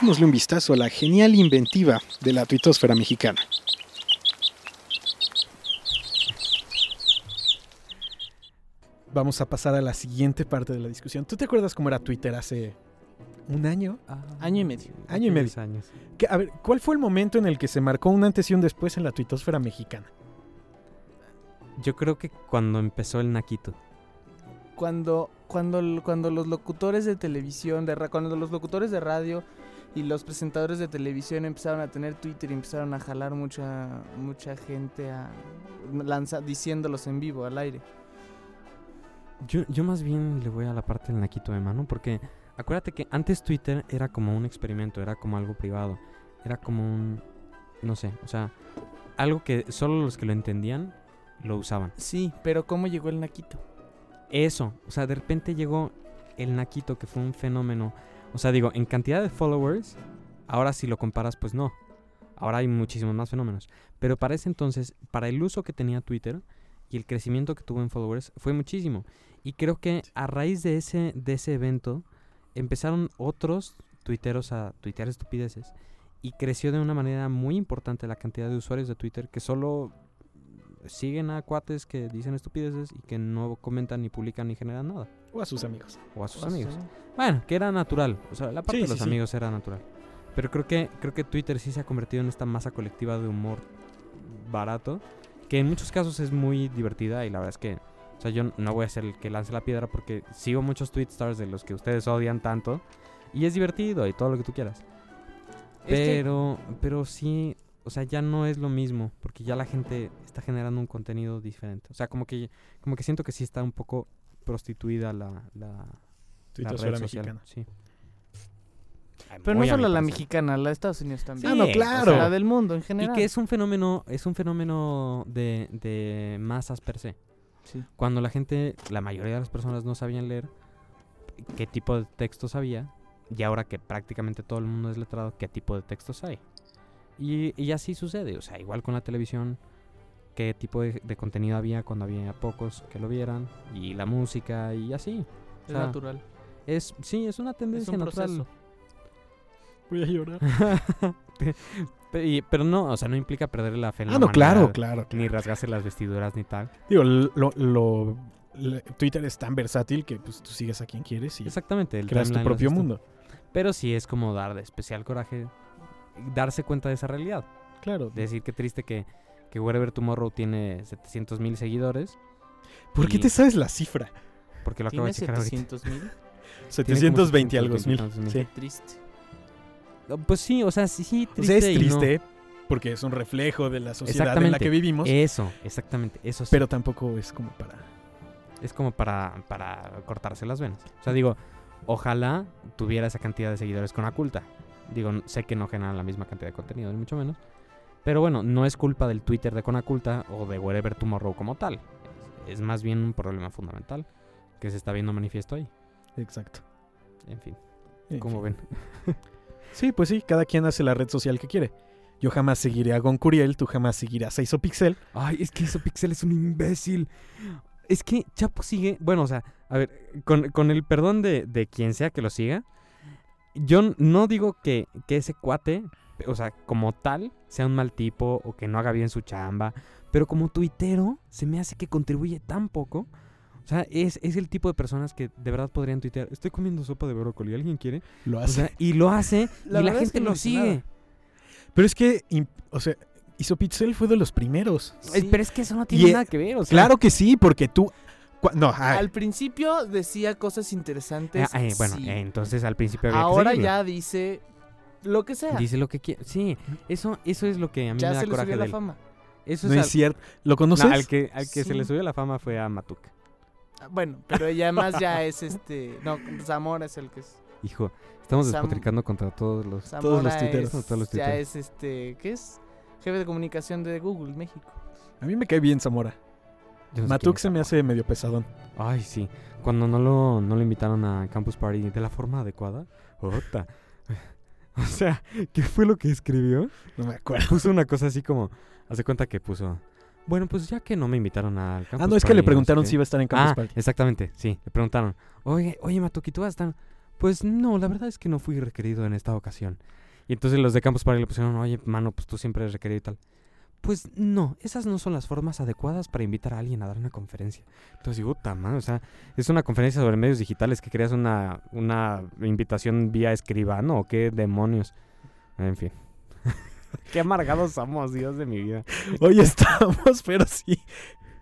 Echémosle un vistazo a la genial inventiva de la tuitosfera mexicana. Vamos a pasar a la siguiente parte de la discusión. ¿Tú te acuerdas cómo era Twitter hace un año? Año y medio. Año y medio. 10 años. ¿Qué- a ver, ¿cuál fue el momento en el que se marcó un antes y un después en la tuitosfera mexicana? Yo creo que cuando empezó el Naquito. Cuando, cuando, cuando los locutores de televisión, de cuando los locutores de radio y los presentadores de televisión empezaron a tener Twitter y empezaron a jalar mucha, mucha gente a lanza, diciéndolos en vivo al aire. Yo, yo más bien le voy a la parte del Naquito de mano porque acuérdate que antes Twitter era como un experimento, era como algo privado, era como un, no sé, o sea, algo que solo los que lo entendían lo usaban. Sí, pero ¿cómo llegó el Naquito? Eso, o sea, de repente llegó el Naquito que fue un fenómeno, o sea, digo, en cantidad de followers, ahora si lo comparas, pues no, ahora hay muchísimos más fenómenos, pero para ese entonces, para el uso que tenía Twitter y el crecimiento que tuvo en followers, fue muchísimo. Y creo que a raíz de ese, de ese evento, empezaron otros tuiteros a tuitear estupideces y creció de una manera muy importante la cantidad de usuarios de Twitter que solo siguen a cuates que dicen estupideces y que no comentan ni publican ni generan nada. O a sus amigos. O a sus amigos. Bueno, que era natural. O sea, la parte Sí, de los sí. amigos era natural. Pero creo que, creo que Twitter sí se ha convertido en esta masa colectiva de humor barato. Que en muchos casos es muy divertida y la verdad es que... O sea, yo no voy a ser el que lance la piedra porque sigo muchos tweet stars de los que ustedes odian tanto. Y es divertido y todo lo que tú quieras. Es que- Pero, pero sí, o sea, ya no es lo mismo, porque ya la gente está generando un contenido diferente. O sea, como que, como que siento que sí está un poco prostituida la, la, red social. mexicana. Sí. Pero no Muy solo la mexicana, la de Estados Unidos también. Ah, no, claro. O sea, la del mundo en Y general. que es un fenómeno, es un fenómeno de, de masas per se. Sí. Cuando la gente, la mayoría de las personas no sabían leer qué tipo de textos había, y ahora que prácticamente todo el mundo es letrado, qué tipo de textos hay. Y, y así sucede, o sea, igual con la televisión, qué tipo de, de contenido había cuando había pocos que lo vieran, y la música, y así. Es o sea, natural. Es, sí, es una Es tendencia un natural. proceso. Voy a llorar. Pero no, o sea, no implica perder la fe en la Ah, no, claro, humanidad, claro. Ni rasgarse las vestiduras ni tal. Digo, lo, lo- le- Twitter es tan versátil que pues, tú sigues a quien quieres y Exactamente. El creas tu lo propio mundo. Pero sí es como dar de especial coraje darse cuenta de esa realidad. Claro. De decir que triste que, que Wherever Tomorrow tiene 700 mil seguidores. ¿Por qué te sabes la cifra? Porque lo acabo de checar ahorita. 700 mil. 720 algo mil. 720 mil. Sí. Triste. Pues sí, o sea, sí, sí, O triste. sea, es no. triste porque es un reflejo de la sociedad en la que vivimos, Eso, exactamente, eso sí. pero tampoco es como para... es como para, para cortarse las venas. O sea, digo, ojalá tuviera esa cantidad de seguidores con Aculta. Digo, sé que no generan la misma cantidad de contenido, ni mucho menos. Pero bueno, no es culpa del Twitter de Conaculta o de Wherever Tomorrow como tal. Es, más bien un problema fundamental que se está viendo manifiesto ahí. Exacto. En fin, como ven. Sí, pues sí, cada quien hace la red social que quiere. Yo jamás seguiré a Goncuriel, tú jamás seguirás a Isopixel. Ay, es que Isopixel es un imbécil. Es que Chapo sigue. Bueno, o sea, a ver, con, con el perdón de, de quien sea que lo siga, yo no digo que, que ese cuate, o sea, como tal, sea un mal tipo o que no haga bien su chamba, pero como tuitero, se me hace que contribuye tan poco. O sea, es, es el tipo de personas que de verdad podrían tuitear. Estoy comiendo sopa de brócoli, ¿alguien quiere? Lo O hace. sea, y lo hace La y la es gente que lo sigue. nada. Pero es que, im- o sea, Isopixel fue de los primeros. Sí. Pero es que eso no tiene Y, eh, nada que ver. O sea, Claro que sí, porque tú... No, ay, Al principio decía cosas interesantes. Ah, eh, bueno, sí. eh, entonces al principio había que Ahora ya dice lo que sea. Dice lo que quiere. Sí, eso, eso es lo que a mí ya me da se le coraje subió de la él. fama. Eso no es al- cierto. ¿Lo no, conoces? al que, al que se le subió la fama fue a Matuk. Ah, Bueno, pero ella además ya es este. No, Zamora es el que es. Hijo, estamos Sam- despotricando contra todos los... Zamora Todos los tuiteros, es- todos los ya tuiteros. es este. ¿Qué es? Jefe de comunicación de Google México. A mí me cae bien Zamora. yo no sé Matuk se me hace medio pesadón. Ay, sí. Cuando no lo, no lo invitaron a Campus Party de la forma adecuada. Ota. O sea, ¿qué fue lo que escribió? No me acuerdo. Puso una cosa así como... Hace cuenta que puso... Bueno, pues ya que no me invitaron al Campus Ah, no, es que le no sé preguntaron qué". si iba a estar en Campus Ah, Party. exactamente, sí. Le preguntaron, oye, oye, Matuki, ¿tú vas a estar? Pues no, la verdad es que no fui requerido en esta ocasión. Y entonces los de Campus Party le pusieron, oye, mano, pues tú siempre eres requerido y tal. Pues no, esas no son las formas adecuadas para invitar a alguien a dar una conferencia. Entonces digo, puta madre, o sea, es una conferencia sobre medios digitales que creas una, una invitación vía escribano o qué demonios. En fin. qué amargados somos, Dios de mi vida. Hoy estamos, pero sí,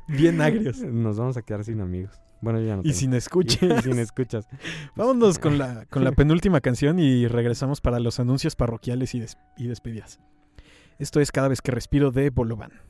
bien agrios. Nos vamos a quedar sin amigos. Bueno, yo ya no Y tengo. sin Y escucha. sin escuchas. Vámonos con la, con la penúltima canción y regresamos para los anuncios parroquiales y, des- y despedidas. Esto es Cada vez que respiro de Bolovan.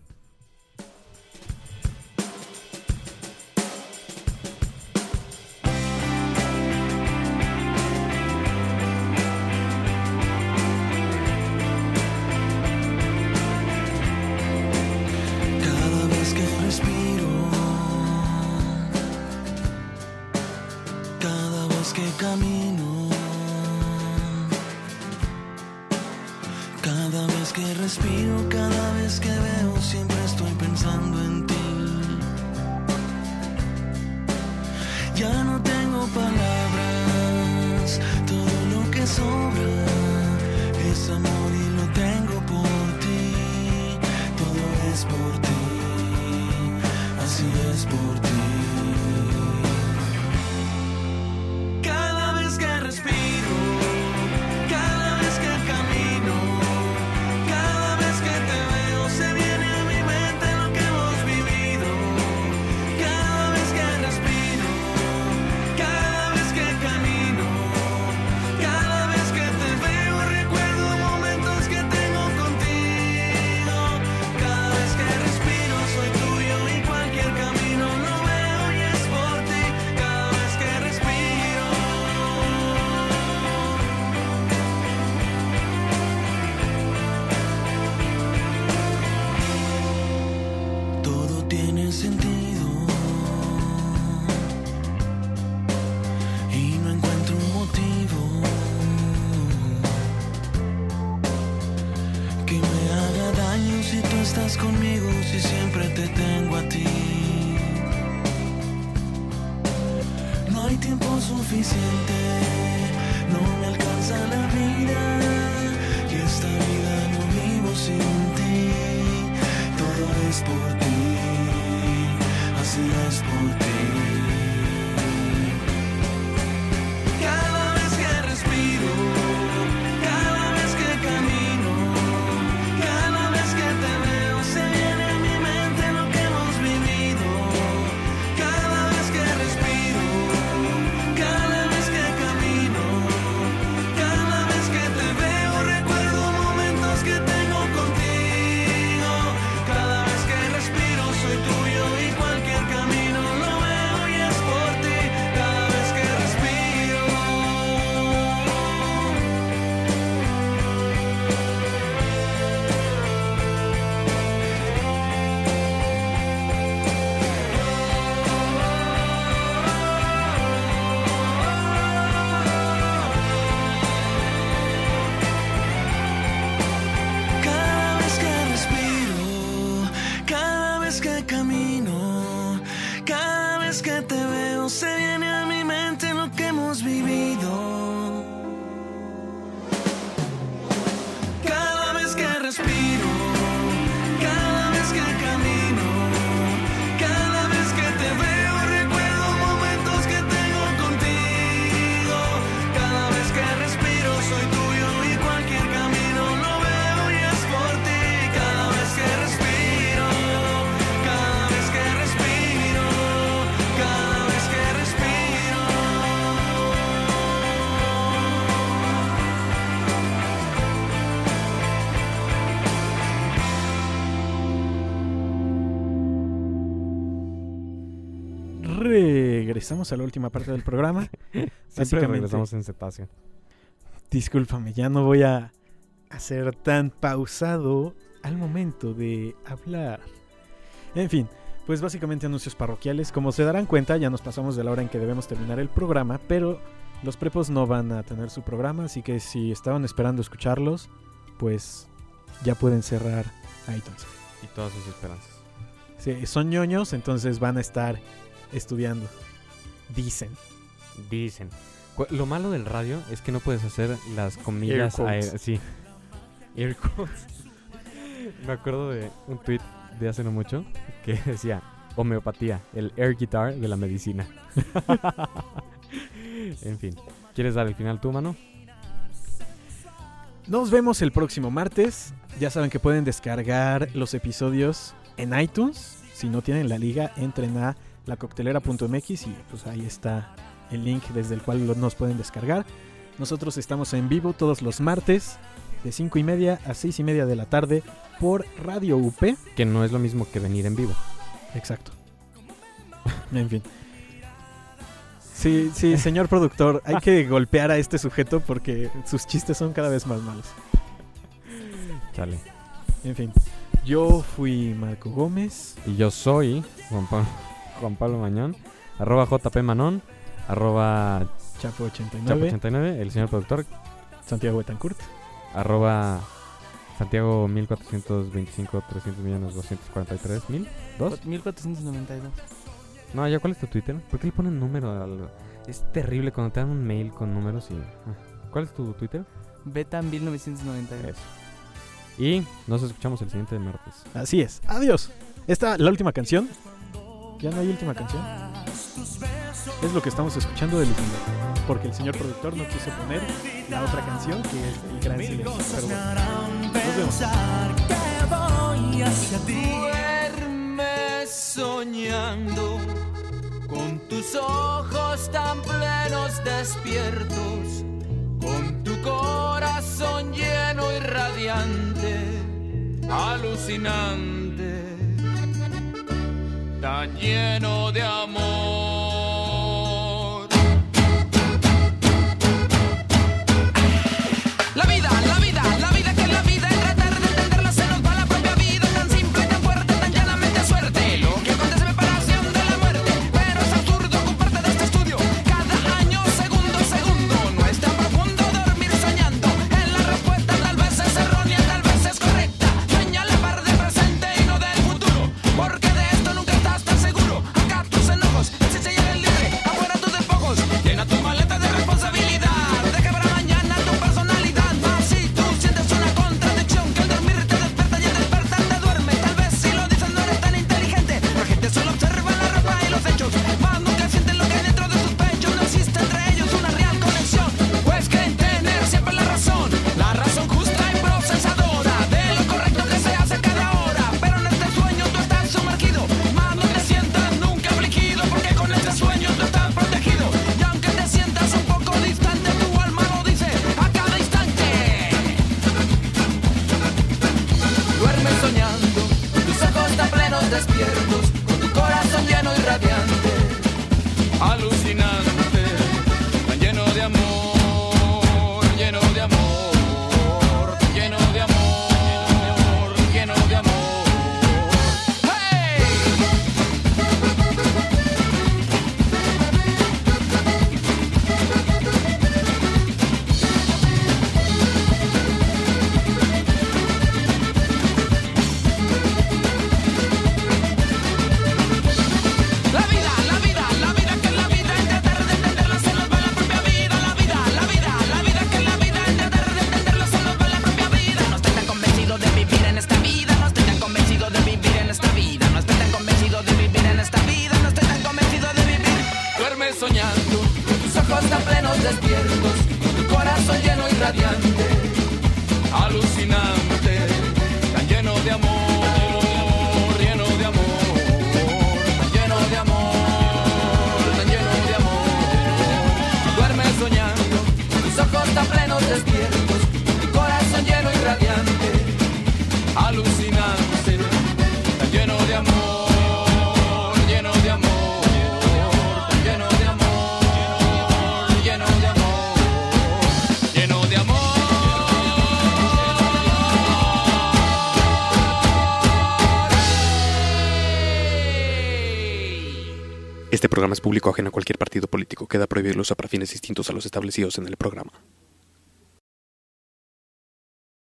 Regresamos a la última parte del programa. Siempre regresamos en cetáceo. Discúlpame, ya no voy a, a ser tan pausado al momento de hablar. En fin, pues básicamente anuncios parroquiales. Como se darán cuenta, ya nos pasamos de la hora en que debemos terminar el programa, pero los prepos no van a tener su programa, así que si estaban esperando escucharlos, pues ya pueden cerrar iTunes. Y todas sus esperanzas. Sí, son ñoños, entonces van a estar estudiando. Dicen. Dicen. Lo malo del radio es que no puedes hacer las comillas quotes. aéreas. Sí. Air quotes. Me acuerdo de un tweet de hace no mucho que decía homeopatía, el air guitar de la medicina. en fin. ¿Quieres dar el final tú, mano? Nos vemos el próximo martes. Ya saben que pueden descargar los episodios en iTunes. Si no tienen la liga, entren a lacoctelera.mx y pues ahí está el link desde el cual nos pueden descargar. Nosotros estamos en vivo todos los martes de 5 y media a 6 y media de la tarde por Radio UP. Que no es lo mismo que venir en vivo. Exacto. En fin. Sí, sí, señor productor, hay que golpear a este sujeto porque sus chistes son cada vez más malos. Chale. En fin, yo fui Marco Gómez. Y yo soy Juan Pablo, Juan Pablo Mañón. Arroba JP Manon. Arroba Chapo89, Chapo89. El señor productor. Santiago Betancourt. Arroba Santiago 1425 300 millones 243 mil. ¿Dos? 1492. No, ya cuál es tu Twitter? ¿Por qué le ponen número al.? Es terrible cuando te dan un mail con números y. ah. ¿Cuál es tu Twitter? Beta 1992. Eso. Y nos escuchamos el siguiente martes. Así es, adiós. Esta, la última canción. ¿Ya no hay última canción? Es lo que estamos escuchando de Miguel, Porque el señor productor no quiso poner la otra canción que es el gran silencio. Pero bueno, nos vemos. Duerme soñando con tus ojos tan plenos despiertos, con tu corazón lleno y radiante, alucinante, lleno de amor. Programa es público ajeno a cualquier partido político. Queda prohibido el uso para fines distintos a los establecidos en el programa.